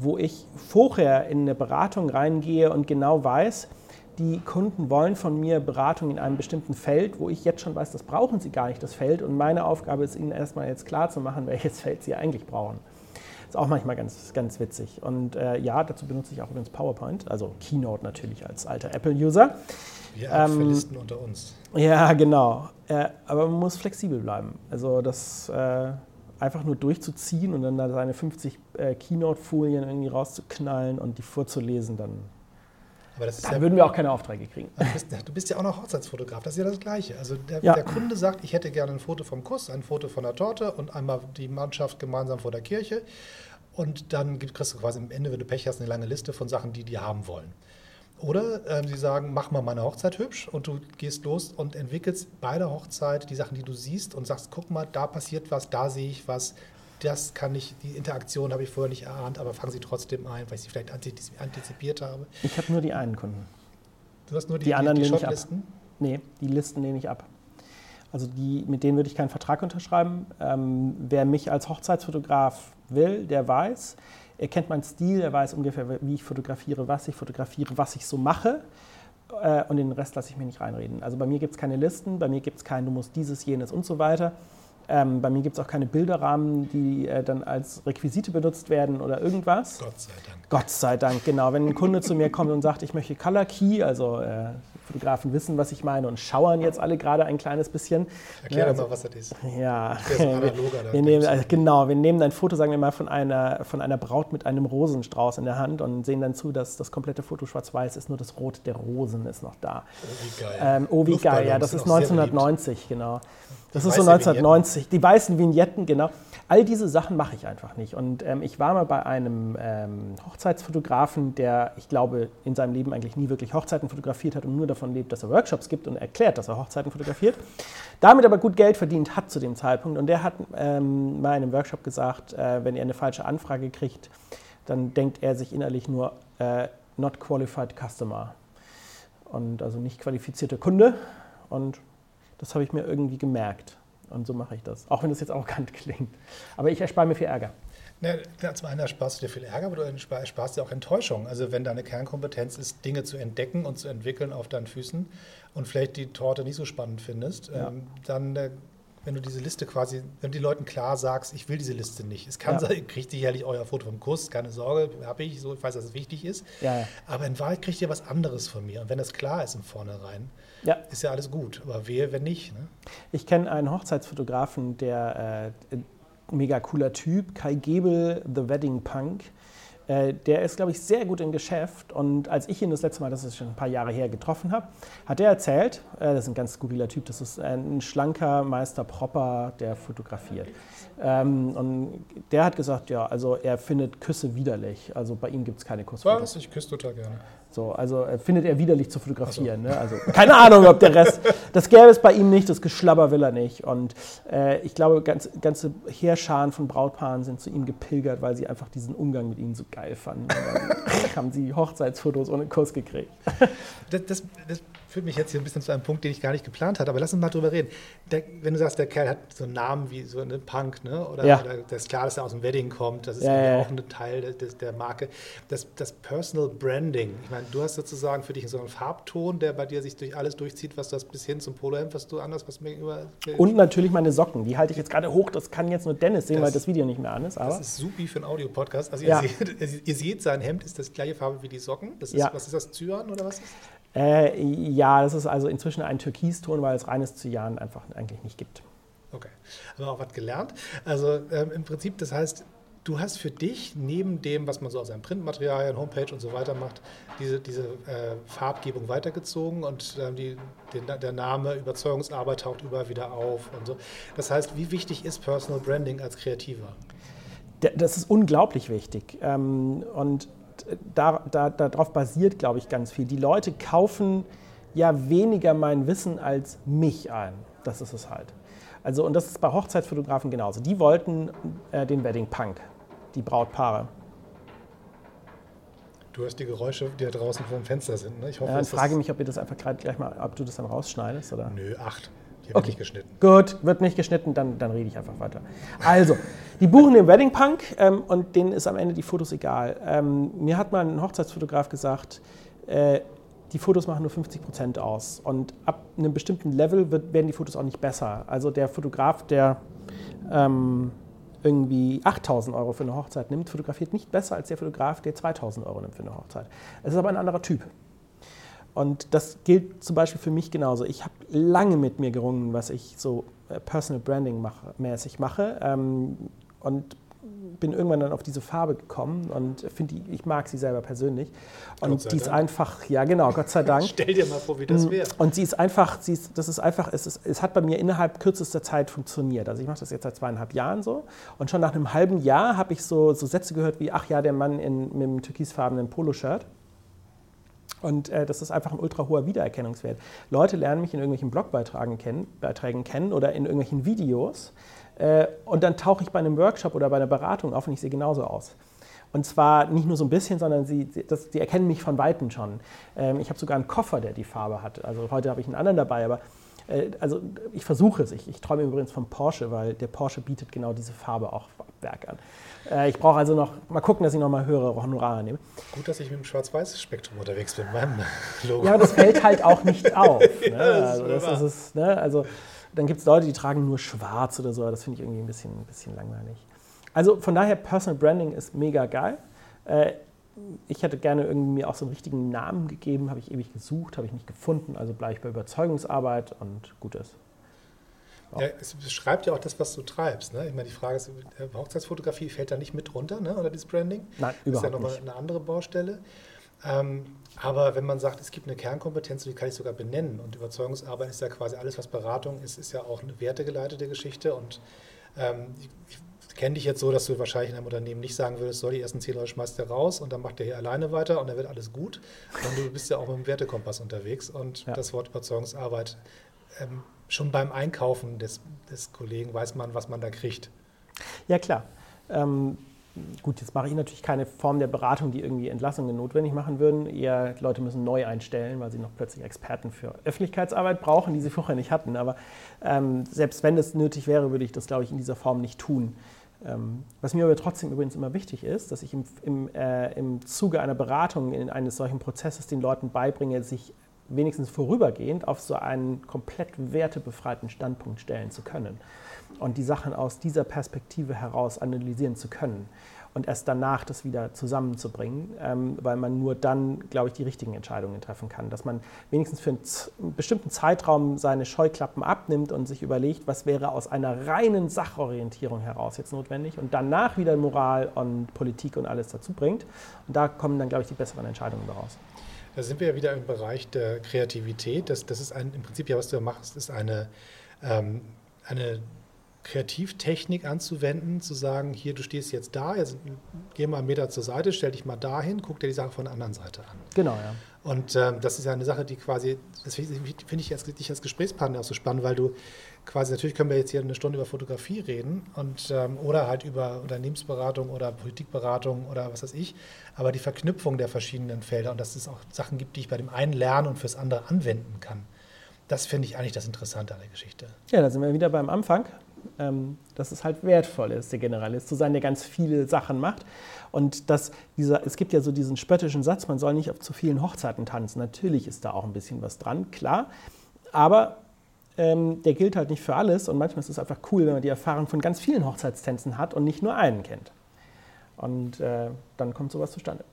wo ich vorher in eine Beratung reingehe und genau weiß, die Kunden wollen von mir Beratung in einem bestimmten Feld, wo ich jetzt schon weiß, das brauchen sie gar nicht, das Feld. Und meine Aufgabe ist, ihnen erstmal jetzt klar zu machen, welches Feld sie eigentlich brauchen. Ist auch manchmal ganz, ganz witzig. Und äh, ja, dazu benutze ich auch übrigens PowerPoint, also Keynote natürlich als alter Apple-User. Wir Apfelisten ähm, unter uns. Ja, genau. Äh, aber man muss flexibel bleiben. Also das äh, einfach nur durchzuziehen und dann da seine 50 äh, Keynote-Folien irgendwie rauszuknallen und die vorzulesen, dann, dann ja, würden wir auch keine Aufträge kriegen. Du bist, du bist, ja auch noch Hochzeitsfotograf, das ist ja das Gleiche. Also der, ja. der, Kunde sagt, ich hätte gerne ein Foto vom Kuss, ein Foto von der Torte und einmal die Mannschaft gemeinsam vor der Kirche. Und dann kriegst du quasi am Ende, wenn du Pech hast, eine lange Liste von Sachen, die die haben wollen. Oder ähm, sie sagen, mach mal meine Hochzeit hübsch und du gehst los und entwickelst bei der Hochzeit die Sachen, die du siehst und sagst, guck mal, da passiert was, da sehe ich was, das kann ich, die Interaktion habe ich vorher nicht erahnt, aber fangen sie trotzdem ein, weil ich sie vielleicht antizipiert habe. Ich habe nur die einen Kunden. Du hast nur die, die anderen die, die Shotlisten? Nee, die Listen lehne ich ab. Also die, mit denen würde ich keinen Vertrag unterschreiben. Ähm, wer mich als Hochzeitsfotograf will, der weiß, er kennt meinen Stil, er weiß ungefähr, wie ich fotografiere, was ich fotografiere, was ich so mache. Äh, und den Rest lasse ich mir nicht reinreden. Also bei mir gibt es keine Listen, bei mir gibt es kein, du musst dieses, jenes und so weiter. Ähm, bei mir gibt es auch keine Bilderrahmen, die äh, dann als Requisite benutzt werden oder irgendwas. Gott sei Dank. Gott sei Dank, genau. Wenn ein Kunde zu mir kommt und sagt, ich möchte Color Key, also äh, Fotografen wissen, was ich meine und schauern jetzt alle gerade ein kleines bisschen. Erklär ja, also, mal, was das ist. Ja, so wir, wir nehmen, also, genau, wir nehmen ein Foto, sagen wir mal, von einer, von einer Braut mit einem Rosenstrauß in der Hand und sehen dann zu, dass das komplette Foto schwarz-weiß ist, nur das Rot der Rosen ist noch da. Oh, wie geil. Ähm, oh, wie geil, ja, das ist 1990, genau. Das ist so 1990. Vignetten. Die weißen Vignetten, genau. All diese Sachen mache ich einfach nicht. Und ähm, ich war mal bei einem ähm, Hochzeitsfotografen, der, ich glaube, in seinem Leben eigentlich nie wirklich Hochzeiten fotografiert hat und nur davon lebt, dass er Workshops gibt und erklärt, dass er Hochzeiten fotografiert. Damit aber gut Geld verdient hat zu dem Zeitpunkt. Und der hat ähm, mal in einem Workshop gesagt, äh, wenn er eine falsche Anfrage kriegt, dann denkt er sich innerlich nur äh, not qualified customer. Und also nicht qualifizierte Kunde. Und das habe ich mir irgendwie gemerkt. Und so mache ich das. Auch wenn das jetzt arrogant klingt. Aber ich erspare mir viel Ärger. Ja, zum einen ersparst du dir viel Ärger, aber du ersparst dir auch Enttäuschung. Also wenn deine Kernkompetenz ist, Dinge zu entdecken und zu entwickeln auf deinen Füßen und vielleicht die Torte nicht so spannend findest, ja. ähm, dann äh, wenn du diese Liste quasi, wenn du den Leuten klar sagst, ich will diese Liste nicht. Es kann ja. sein, kriegt sicherlich euer Foto vom Kurs, keine Sorge, habe ich, so, ich weiß, dass es wichtig ist. Ja, ja. Aber in Wahrheit kriegt ihr was anderes von mir. Und wenn das klar ist im Vornherein, ja. ist ja alles gut. Aber wehe, wenn nicht. Ne? Ich kenne einen Hochzeitsfotografen, der äh, mega cooler Typ, Kai Gebel, The Wedding Punk. Äh, der ist, glaube ich, sehr gut im Geschäft. Und als ich ihn das letzte Mal, das ist schon ein paar Jahre her, getroffen habe, hat er erzählt, äh, das ist ein ganz skurriler Typ, das ist ein schlanker Meister Propper, der fotografiert. Ähm, und der hat gesagt, ja, also er findet Küsse widerlich. Also bei ihm gibt es keine Kussfotos. Was? Ich küsse total gerne. So, also äh, findet er widerlich zu fotografieren. So. Ne? Also, keine Ahnung, ob der Rest. Das gäbe es bei ihm nicht, das Geschlabber will er nicht. Und äh, ich glaube, ganz, ganze Heerscharen von Brautpaaren sind zu ihm gepilgert, weil sie einfach diesen Umgang mit ihm so geil fanden. Und dann haben sie Hochzeitsfotos ohne Kuss gekriegt. Das, das, das führt mich jetzt hier ein bisschen zu einem Punkt, den ich gar nicht geplant hatte, aber lass uns mal drüber reden. Der, wenn du sagst, der Kerl hat so einen Namen wie so eine Punk, ne? oder, ja. oder das ist klar, dass er aus dem Wedding kommt, das ist ja, ja. auch ein Teil der, der Marke. Das, das, Personal Branding, ich meine, du hast sozusagen für dich so einen Farbton, der bei dir sich durch alles durchzieht, was das bis hin zum Polohemd, was du anders, was mir über... Und natürlich meine Socken, die halte ich jetzt gerade hoch, das kann jetzt nur Dennis sehen, das, weil das Video nicht mehr an ist. Aber das ist supi für einen Audiopodcast. Also ihr, seht, ihr, seht, sein Hemd ist das gleiche Farbe wie die Socken. Das ist, Was ist das, Zyan oder was ist das? Äh, ja, das ist also inzwischen ein Türkiston, weil es reines Cyan einfach eigentlich nicht gibt. Okay, aber auch was gelernt. Also ähm, im Prinzip, das heißt, du hast für dich neben dem, was man so aus seinen Printmaterialien, Homepage und so weiter macht, diese, diese äh, Farbgebung weitergezogen und ähm, die, den, der Name Überzeugungsarbeit taucht überall wieder auf und so. Das heißt, wie wichtig ist Personal Branding als Kreativer? Das ist unglaublich wichtig. Ähm, und da, da, darauf basiert, glaube ich, ganz viel. Die Leute kaufen ja weniger mein Wissen als mich ein. Das ist es halt. Also, und das ist bei Hochzeitsfotografen genauso. Die wollten äh, den Wedding Punk, die Brautpaare. Du hast die Geräusche, die da draußen vor dem Fenster sind. Ne? Ich hoffe, ja, dann frage mich, ob ihr das einfach gleich mal, ob du das dann rausschneidest. Oder? Nö, acht. Wird okay. nicht geschnitten. Gut, wird nicht geschnitten, dann, dann rede ich einfach weiter. Also, die buchen den Wedding Punk ähm, und denen ist am Ende die Fotos egal. Ähm, mir hat mal ein Hochzeitsfotograf gesagt, äh, die Fotos machen nur 50 Prozent aus. Und ab einem bestimmten Level wird, werden die Fotos auch nicht besser. Also der Fotograf, der ähm, irgendwie 8000 Euro für eine Hochzeit nimmt, fotografiert nicht besser als der Fotograf, der 2000 Euro nimmt für eine Hochzeit. Es ist aber ein anderer Typ. Und das gilt zum Beispiel für mich genauso. Ich habe lange mit mir gerungen, was ich so äh, Personal Branding mache, mäßig mache. Ähm, und bin irgendwann dann auf diese Farbe gekommen und finde ich mag sie selber persönlich und die ist Dank. einfach ja genau Gott sei Dank stell dir mal vor wie das mm, wäre und sie ist einfach sie ist, das ist einfach es, ist, es hat bei mir innerhalb kürzester Zeit funktioniert also ich mache das jetzt seit zweieinhalb Jahren so und schon nach einem halben Jahr habe ich so, so Sätze gehört wie ach ja der Mann in, mit dem türkisfarbenen Poloshirt Und äh, das ist einfach ein ultra hoher Wiedererkennungswert. Leute lernen mich in irgendwelchen Blogbeiträgen kennen, Beiträgen kennen oder in irgendwelchen Videos. Äh, und dann tauche ich bei einem Workshop oder bei einer Beratung auf und ich sehe genauso aus. Und zwar nicht nur so ein bisschen, sondern sie, das, die erkennen mich von Weitem schon. Ähm, ich habe sogar einen Koffer, der die Farbe hat. Also heute habe ich einen anderen dabei, aber also ich versuche es. Ich, ich träume übrigens vom Porsche, weil der Porsche bietet genau diese Farbe auch ab Werk an. Äh, ich brauche also noch, mal gucken, dass ich noch mal höhere Honorare nehme. Gut, dass ich mit dem Schwarz-Weiß-Spektrum unterwegs bin, meinem Logo. Ja, aber das fällt halt auch nicht auf. Ne? ja, das also, das ist, ne? also dann gibt es Leute, die tragen nur schwarz oder so. Das finde ich irgendwie ein bisschen, ein bisschen langweilig. Also von daher, Personal Branding ist mega geil. Äh, ich hätte gerne irgendwie mir auch so einen richtigen Namen gegeben, habe ich ewig gesucht, habe ich nicht gefunden. Also bleibe ich bei Überzeugungsarbeit und gut ist. Ja, es beschreibt ja auch das, was du treibst. Ne? Ich meine, die Frage ist, äh, Hochzeitsfotografie fällt da nicht mit runter, ne? oder das Branding? Nein, überhaupt nicht. Das ist ja nochmal eine andere Baustelle. Ähm, aber wenn man sagt, es gibt eine Kernkompetenz, die kann ich sogar benennen und Überzeugungsarbeit ist ja quasi alles, was Beratung ist, ist ja auch eine wertegeleitete Geschichte und ähm, ich, kenne dich jetzt so, dass du wahrscheinlich in einem Unternehmen nicht sagen würdest, so die ersten zehn Leute schmeißt er raus und dann macht er hier alleine weiter und dann wird alles gut. Und du bist ja auch mit dem Wertekompass unterwegs und ja. das Wort Überzeugungsarbeit ähm, schon beim Einkaufen des, des Kollegen weiß man, was man da kriegt. Ja, klar. Ähm, gut, jetzt mache ich natürlich keine Form der Beratung, die irgendwie Entlassungen notwendig machen würden. Eher Leute müssen neu einstellen, weil sie noch plötzlich Experten für Öffentlichkeitsarbeit brauchen, die sie vorher nicht hatten. Aber ähm, selbst wenn das nötig wäre, würde ich das, glaube ich, in dieser Form nicht tun. Ähm, was mir aber trotzdem übrigens immer wichtig ist, dass ich im, im, äh, im Zuge einer Beratung in eines solchen Prozesses den Leuten beibringe, sich wenigstens vorübergehend auf so einen komplett wertebefreiten Standpunkt stellen zu können und die Sachen aus dieser Perspektive heraus analysieren zu können und erst danach das wieder zusammenzubringen, ähm, weil man nur dann, glaube ich, die richtigen Entscheidungen treffen kann. Dass man wenigstens für einen bestimmten Zeitraum seine Scheuklappen abnimmt und sich überlegt, was wäre aus einer reinen Sachorientierung heraus jetzt notwendig und danach wieder Moral und Politik und alles dazu bringt. Und da kommen dann, glaube ich, die besseren Entscheidungen daraus. Da sind wir ja wieder im Bereich der Kreativität. Das, das ist ein, im Prinzip ja, was du machst, ist eine, ähm, eine Kreativtechnik anzuwenden, zu sagen, hier, du stehst jetzt da, jetzt geh mal einen Meter zur Seite, stell dich mal dahin, guck dir die Sache von der anderen Seite an. Genau, ja. Und ähm, das ist ja eine Sache, die quasi, das finde ich als, dich als Gesprächspartner auch so spannend, weil du quasi, natürlich können wir jetzt hier eine Stunde über Fotografie reden und, ähm, oder halt über Unternehmensberatung oder Politikberatung oder was weiß ich, aber die Verknüpfung der verschiedenen Felder und dass es auch Sachen gibt, die ich bei dem einen lernen und fürs andere anwenden kann. Das finde ich eigentlich das Interessante an der Geschichte. Ja, da sind wir wieder beim Anfang. Ähm, dass es halt wertvoll ist, der Generalist zu sein, der ganz viele Sachen macht. Und dass dieser, es gibt ja so diesen spöttischen Satz, man soll nicht auf zu vielen Hochzeiten tanzen. Natürlich ist da auch ein bisschen was dran, klar. Aber ähm, der gilt halt nicht für alles und manchmal ist es einfach cool, wenn man die Erfahrung von ganz vielen Hochzeitstänzen hat und nicht nur einen kennt. Und äh, dann kommt sowas zustande.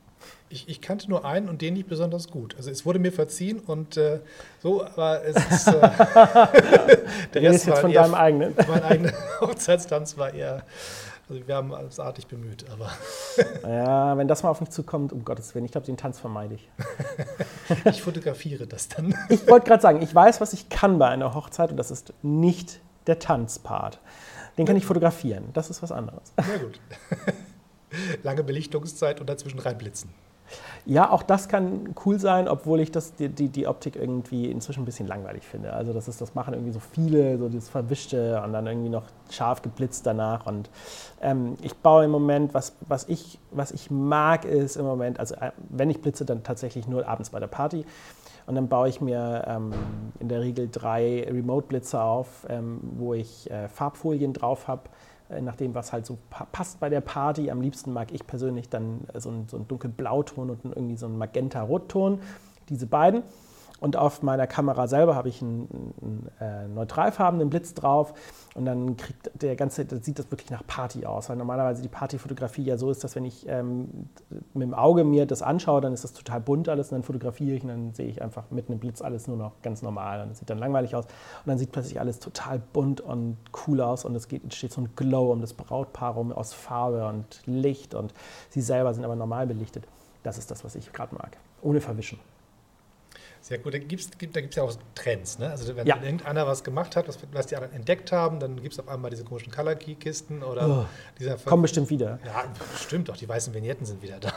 Ich, ich, kannte nur einen und den nicht besonders gut. Also es wurde mir verziehen und äh, so, aber es ist. Äh, der Rest jetzt von deinem eigenen. Mein eigener Hochzeitstanz war eher. Also wir haben alles artig bemüht, aber. ja, wenn das mal auf mich zukommt, um Gottes Willen, ich glaube, den Tanz vermeide ich. ich fotografiere das dann. ich wollte gerade sagen, ich weiß, was ich kann bei einer Hochzeit und das ist nicht der Tanzpart. Den kann ich fotografieren, das ist was anderes. Sehr gut. Lange Belichtungszeit und dazwischen reinblitzen. Ja, auch das kann cool sein, obwohl ich das, die, die, die, Optik irgendwie inzwischen ein bisschen langweilig finde. Also das ist, das machen irgendwie so viele, so dieses Verwischte und dann irgendwie noch scharf geblitzt danach. Und ähm, ich baue im Moment, was, was, ich, was ich mag, ist im Moment, also äh, wenn ich blitze, dann tatsächlich nur abends bei der Party. Und dann baue ich mir ähm, in der Regel drei Remote-Blitze auf, ähm, wo ich äh, Farbfolien drauf habe nach dem, was halt so passt bei der Party. Am liebsten mag ich persönlich dann äh, so einen, so einen dunkelblauton und irgendwie so einen magenta-rotton. Diese beiden. Und auf meiner Kamera selber habe ich einen, einen äh, neutralfarbenen Blitz drauf. Und dann kriegt der ganze, das sieht das wirklich nach Party aus, weil normalerweise die Partyfotografie ja so ist, dass wenn ich ähm, mit dem Auge mir das anschaue, dann ist das total bunt alles. Und dann fotografiere ich und dann sehe ich einfach mit einem Blitz alles nur noch ganz normal. Und das sieht dann langweilig aus. Und dann sieht plötzlich alles total bunt und cool aus. Und es geht, entsteht so ein Glow um das Brautpaar rum aus Farbe und Licht. Und sie selber sind aber normal belichtet. Das ist das, was ich gerade mag, ohne Verwischen. Sehr gut. Da gibt es da gibt's ja auch Trends. Ne? Also wenn ja. irgendeiner was gemacht hat, was, was, die anderen entdeckt haben, dann gibt es auf einmal diese komischen Color Key Kisten oder oh, dieser Kommen bestimmt wieder. Ja, stimmt doch. Die weißen Vignetten sind wieder da.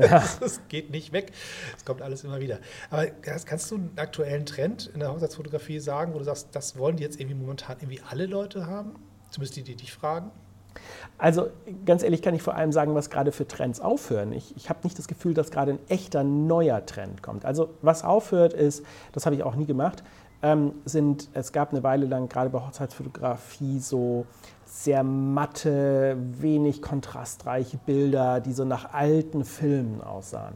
Ja. Es geht nicht weg. Es kommt alles immer wieder. Aber kannst du einen aktuellen Trend in der Hochzeitsfotografie sagen, wo du sagst, das wollen die jetzt irgendwie momentan irgendwie alle Leute haben? Zumindest die, die dich fragen? Also ganz ehrlich kann ich vor allem sagen, was gerade für Trends aufhören. Ich, ich habe nicht das Gefühl, dass gerade ein echter neuer Trend kommt. Also was aufhört ist, das habe ich auch nie gemacht, ähm, sind, es gab eine Weile lang gerade bei Hochzeitsfotografie so sehr matte, wenig kontrastreiche Bilder, die so nach alten Filmen aussahen.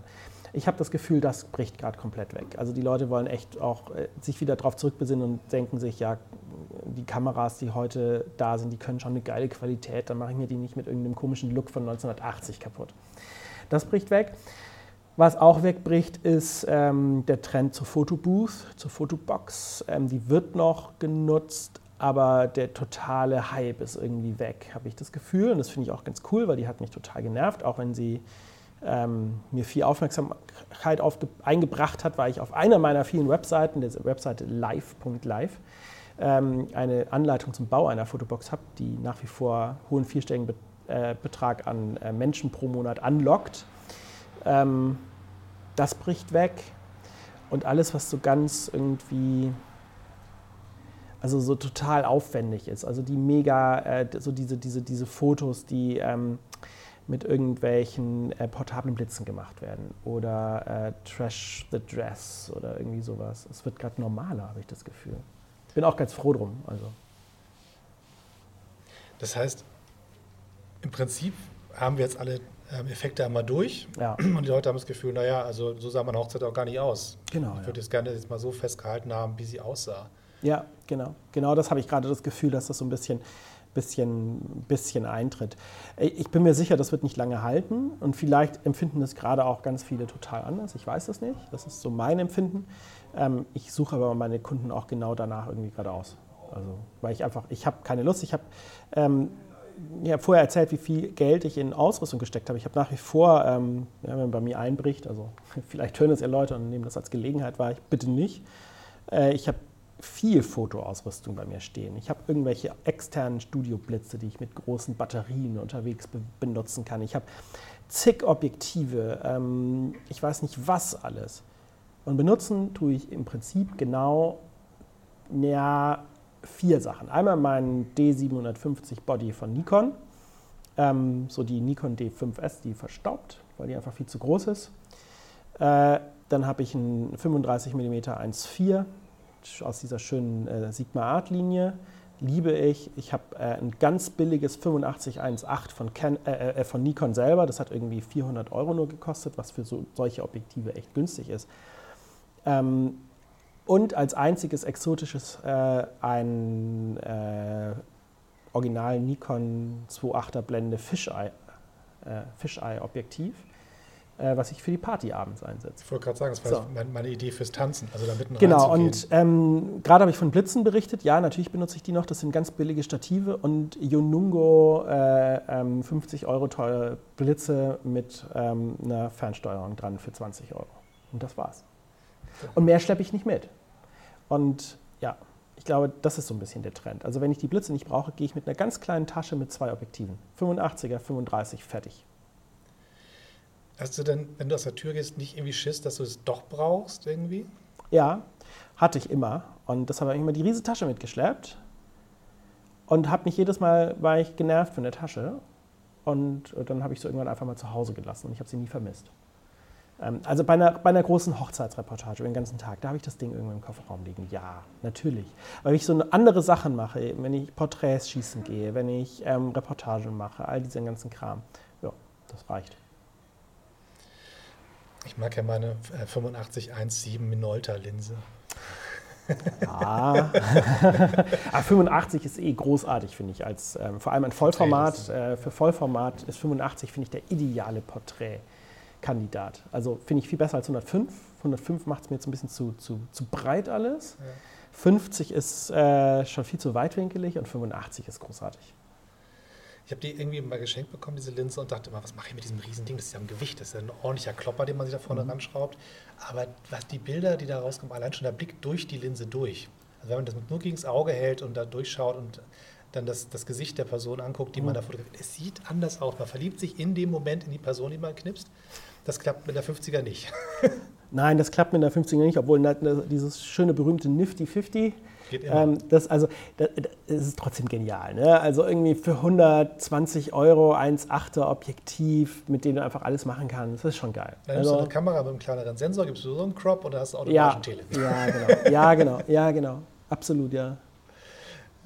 Ich habe das Gefühl, das bricht gerade komplett weg. Also die Leute wollen echt auch äh, sich wieder darauf zurückbesinnen und denken sich, ja, die Kameras, die heute da sind, die können schon eine geile Qualität, dann mache ich mir die nicht mit irgendeinem komischen Look von 1980 kaputt. Das bricht weg. Was auch wegbricht, ist ähm, der Trend zur Fotobooth, zur Fotobox. Ähm, die wird noch genutzt, aber der totale Hype ist irgendwie weg, habe ich das Gefühl. Und das finde ich auch ganz cool, weil die hat mich total genervt, auch wenn sie ähm, mir viel Aufmerksamkeit eingebracht hat, weil ich auf einer meiner vielen Webseiten, der Webseite live.live, ähm, eine Anleitung zum Bau einer Fotobox habe, die nach wie vor hohen vierstelligen Be äh, Betrag an äh, Menschen pro Monat anlockt. Ähm, das bricht weg und alles, was so ganz irgendwie also so total aufwendig ist. Also die mega, äh, so diese, diese, diese Fotos, die ähm, mit irgendwelchen äh, portablen Blitzen gemacht werden oder äh, Trash the Dress oder irgendwie sowas. Es wird gerade normaler, habe ich das Gefühl. Ich bin auch ganz froh drum. Also. Das heißt, im Prinzip haben wir jetzt alle ähm, Effekte einmal durch ja. und die Leute haben das Gefühl, naja, also so sah meine Hochzeit auch gar nicht aus. Genau. Ich würde ja. es gerne jetzt mal so festgehalten haben, wie sie aussah. Ja, genau. Genau das habe ich gerade das Gefühl, dass das so ein bisschen, bisschen, bisschen eintritt. Ich bin mir sicher, das wird nicht lange halten und vielleicht empfinden das gerade auch ganz viele total anders. Ich weiß das nicht. Das ist so mein Empfinden. Ähm, ich suche aber meine Kunden auch genau danach irgendwie gerade aus. Also, weil ich einfach, ich habe keine Lust. Ich habe ähm, ich vorher erzählt, wie viel Geld ich in Ausrüstung gesteckt habe. Ich habe nach wie vor, ähm, ja, wenn man bei mir einbricht, also vielleicht hören das ja Leute und nehmen das als Gelegenheit wahr, ich bitte nicht. Äh, ich habe viel Fotoausrüstung bei mir stehen. Ich habe irgendwelche externen Studioblitze, die ich mit großen Batterien unterwegs be benutzen kann. Ich habe zig Objektive, ähm, ich weiß nicht was alles. Und benutzen tue ich im Prinzip genau ja, vier Sachen. Einmal meinen D750 Body von Nikon, ähm, so die Nikon D5S, die verstaubt, weil die einfach viel zu groß ist. Äh, dann habe ich einen 35 mm 1.4 aus dieser schönen äh, Sigma Art Linie. Liebe ich. Ich habe äh, ein ganz billiges 8518 von, Ken, äh, äh, von Nikon selber. Das hat irgendwie 400 Euro nur gekostet, was für so, solche Objektive echt günstig ist. Ähm, und als einziges exotisches äh, ein äh, Original Nikon 2.8er Blende Fisheye, Fisheye Objektiv äh, was ich für die Party abends einsetze. Ich wollte gerade sagen, das war so. meine Idee fürs Tanzen, also da mitten Genau, und ähm, gerade habe ich von Blitzen berichtet. Ja, natürlich benutze ich die noch. Das sind ganz billige Stative und Yonungo äh, ähm, 50 Euro teure Blitze mit ähm, einer Fernsteuerung dran für 20 Euro. Und das war's. Und mehr schleppe ich nicht mit. Und ja, ich glaube, das ist so ein bisschen der Trend. Also wenn ich die Blitze nicht brauche, gehe ich mit einer ganz kleinen Tasche mit zwei Objektiven. 85er, 35, fertig. Hast du denn, wenn du aus der Tür gehst, nicht irgendwie Schiss, dass du es doch brauchst irgendwie? Ja, hatte ich immer. Und deshalb habe ich immer die riesige Tasche mitgeschleppt. Und habe mich jedes Mal, war ich genervt von der Tasche. Und dann habe ich sie irgendwann einfach mal zu Hause gelassen und ich habe sie nie vermisst. Ähm, also bei einer, bei einer großen Hochzeitsreportage über den ganzen Tag, da habe ich das Ding irgendwo im Kofferraum liegen. Ja, natürlich. Aber wenn ich so andere Sachen mache, wenn ich Porträts schießen gehe, wenn ich ähm, Reportagen mache, all diesen ganzen Kram, ja, das reicht. Ich mag ja meine 8517 äh, Minolta-Linse. Ja, aber 85 ist eh großartig, finde ich. Als, ähm, vor allem ein Vollformat. Äh, für Vollformat ist 85, finde ich, der ideale Porträtkandidat. Also finde ich viel besser als 105. 105 macht es mir jetzt ein bisschen zu, zu, zu breit alles. Ja. 50 ist äh, schon viel zu weitwinkelig und 85 ist großartig. Ich habe die irgendwie mal geschenkt bekommen, diese Linse, und dachte immer, was mache ich mit diesem riesen Ding? Das ist ja ein Gewicht, das ist ja ein ordentlicher Klopper, den man sich da vorne mhm. ranschraubt. Aber was die Bilder, die da rauskommen, allein schon der Blick durch die Linse durch. Also wenn man das nur gegen das Auge hält und da durchschaut und dann das, das Gesicht der Person anguckt, die mhm. man da fotografiert, es sieht anders aus. Man verliebt sich in dem Moment in die Person, die man knipst. Das klappt mit der 50er nicht. Nein, das klappt mit der 50er nicht, obwohl dieses schöne berühmte Nifty 50, Geht immer. ähm, das, also, das, das ist trotzdem genial. Ne? Also irgendwie für 120 Euro 1,8er Objektiv, mit dem du einfach alles machen kannst, das ist schon geil. Dann nimmst du Also, eine Kamera mit einem kleineren Sensor, gibst du so einen Crop oder hast du ja, automatisch ein Tele. ja, genau, ja, genau, ja, genau, absolut, ja.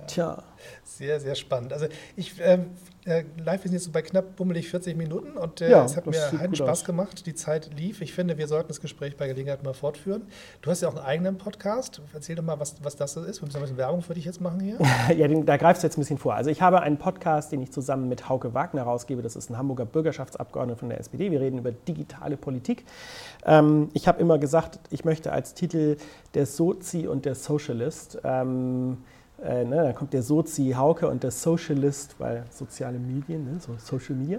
Tja, Sehr, sehr spannend. Also ich, ähm, äh, live wir sind jetzt so bei knapp bummelig 40 Minuten und äh, Ja, es hat mir einen Spaß aus. gemacht. Die Zeit lief. Ich finde, wir sollten das Gespräch bei Gelegenheit mal fortführen. Du hast ja auch einen eigenen Podcast. Erzähl doch mal, was, was das ist. Wir müssen ein bisschen Werbung für dich jetzt machen hier. Ja, den, da greifst du jetzt ein bisschen vor. Also ich habe einen Podcast, den ich zusammen mit Hauke Wagner rausgebe. Das ist ein Hamburger Bürgerschaftsabgeordneter von der SPD. Wir reden über digitale Politik. Ähm, ich habe immer gesagt, ich möchte als Titel der Sozi und der Socialist. Ähm, äh, ne, da kommt der Sozi Hauke und der Socialist, weil soziale Medien, ne, so Social Media.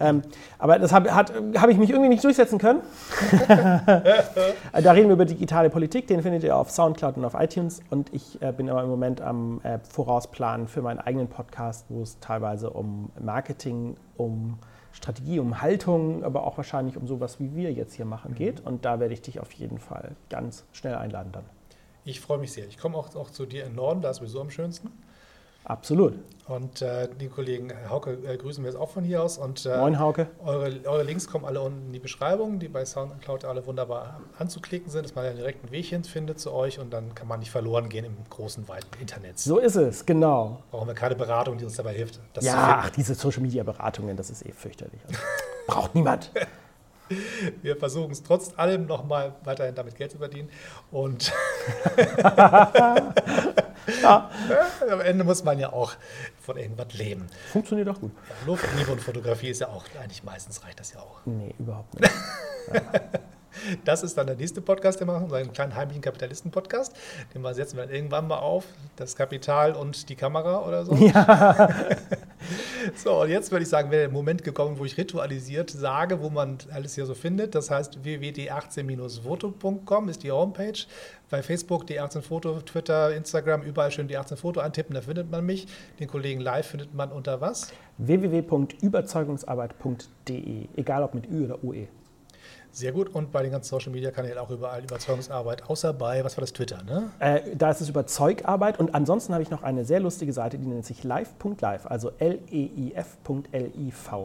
Ähm, aber das habe hab ich mich irgendwie nicht durchsetzen können. da reden wir über digitale Politik, den findet ihr auf Soundcloud und auf iTunes. Und ich äh, bin aber im Moment am äh, Vorausplanen für meinen eigenen Podcast, wo es teilweise um Marketing, um Strategie, um Haltung, aber auch wahrscheinlich um sowas, wie wir jetzt hier machen, geht. Und da werde ich dich auf jeden Fall ganz schnell einladen dann. Ich freue mich sehr. Ich komme auch, auch zu dir in Norden, da ist sowieso am schönsten. Absolut. Und äh, die Kollegen Hauke äh, grüßen wir jetzt auch von hier aus. Und äh, Moin, Hauke. Eure, eure Links kommen alle unten in die Beschreibung, die bei Soundcloud alle wunderbar anzuklicken sind, dass man einen direkten Weg findet zu euch und dann kann man nicht verloren gehen im großen, weiten Internet. So ist es, genau. Brauchen wir keine Beratung, die uns dabei hilft, Ja, ach, diese Social-Media-Beratungen, das ist eh fürchterlich. Also, braucht niemand. Wir versuchen es trotz allem nochmal weiterhin damit Geld zu verdienen. Und am Ende muss man ja auch von irgendwas leben. Funktioniert auch gut. Ja, Luft, Liebe und Fotografie ist ja auch, eigentlich meistens reicht das ja auch. Nee, überhaupt nicht. Das ist dann der nächste Podcast, den wir machen, unseren kleinen heimlichen Kapitalisten-Podcast. Den wir setzen wir dann irgendwann mal auf. Das Kapital und die Kamera oder so. Ja. So, und jetzt würde ich sagen, wäre der Moment gekommen, wo ich ritualisiert sage, wo man alles hier so findet. Das heißt, www.d18-foto.com ist die Homepage. Bei Facebook D18-Foto, Twitter, Instagram, überall schön D18-Foto eintippen, da findet man mich. Den Kollegen live findet man unter was? www.überzeugungsarbeit.de, egal ob mit Ü oder UE. Sehr gut. Und bei den ganzen Social Media Kanälen auch überall Überzeugungsarbeit, außer bei, was war das, Twitter, ne? Äh, da ist es Überzeugarbeit und ansonsten habe ich noch eine sehr lustige Seite, die nennt sich live.live, also L-E-I-F.L-I-V-E.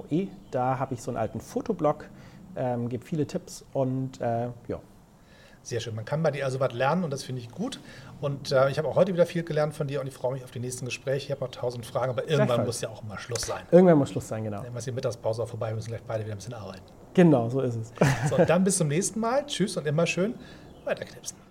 E. Da habe ich so einen alten Fotoblog, ähm, gebe viele Tipps und äh, ja. Sehr schön. Man kann bei dir also was lernen und das finde ich gut. Und äh, ich habe auch heute wieder viel gelernt von dir und ich freue mich auf die nächsten Gespräche. Ich habe noch tausend Fragen, aber irgendwann muss ja auch mal Schluss sein. Irgendwann muss Schluss sein, genau. Dann ist die Mittagspause auch vorbei, wir müssen gleich beide wieder ein bisschen arbeiten. Genau, so ist es. So, dann bis zum nächsten Mal. Tschüss und immer schön weiterknipsen.